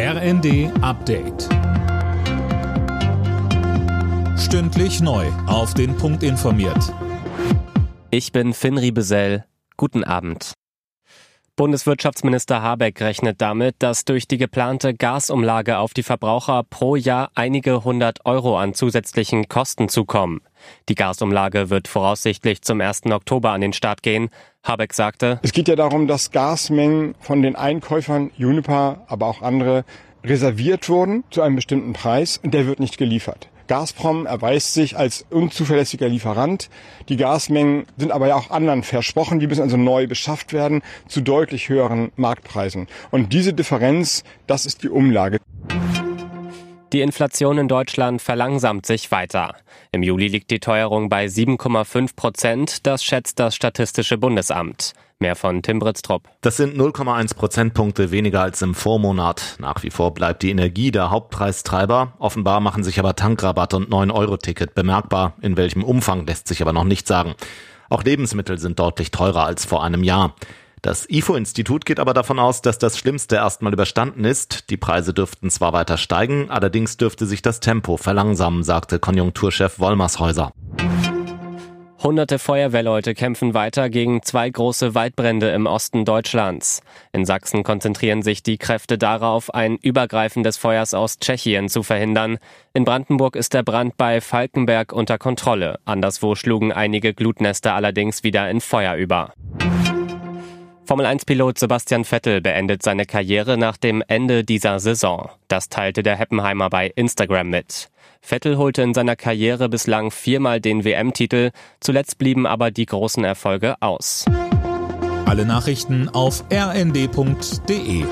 RND Update. Stündlich neu. Auf den Punkt informiert. Ich bin Finn Riebesell. Guten Abend. Bundeswirtschaftsminister Habeck rechnet damit, dass durch die geplante Gasumlage auf die Verbraucher pro Jahr einige hundert Euro an zusätzlichen Kosten zukommen. Die Gasumlage wird voraussichtlich zum 1. Oktober an den Start gehen. Habeck sagte, Es geht ja darum, dass Gasmengen von den Einkäufern, Juniper, aber auch andere, reserviert wurden zu einem bestimmten Preis und der wird nicht geliefert. Gazprom erweist sich als unzuverlässiger Lieferant. Die Gasmengen sind aber ja auch anderen versprochen. Die müssen also neu beschafft werden zu deutlich höheren Marktpreisen. Und diese Differenz, das ist die Umlage. Die Inflation in Deutschland verlangsamt sich weiter. Im Juli liegt die Teuerung bei 7,5 Prozent, das schätzt das Statistische Bundesamt. Mehr von Tim Britztrup. Das sind 0,1 Prozentpunkte weniger als im Vormonat. Nach wie vor bleibt die Energie der Hauptpreistreiber. Offenbar machen sich aber Tankrabatt und 9-Euro-Ticket bemerkbar. In welchem Umfang lässt sich aber noch nicht sagen. Auch Lebensmittel sind deutlich teurer als vor einem Jahr. Das IFO-Institut geht aber davon aus, dass das Schlimmste erstmal überstanden ist. Die Preise dürften zwar weiter steigen, allerdings dürfte sich das Tempo verlangsamen, sagte Konjunkturchef Wollmershäuser. Hunderte Feuerwehrleute kämpfen weiter gegen zwei große Waldbrände im Osten Deutschlands. In Sachsen konzentrieren sich die Kräfte darauf, ein Übergreifen des Feuers aus Tschechien zu verhindern. In Brandenburg ist der Brand bei Falkenberg unter Kontrolle. Anderswo schlugen einige Glutnester allerdings wieder in Feuer über. Formel-1-Pilot Sebastian Vettel beendet seine Karriere nach dem Ende dieser Saison. Das teilte der Heppenheimer bei Instagram mit. Vettel holte in seiner Karriere bislang viermal den WM-Titel, zuletzt blieben aber die großen Erfolge aus. Alle Nachrichten auf rnd.de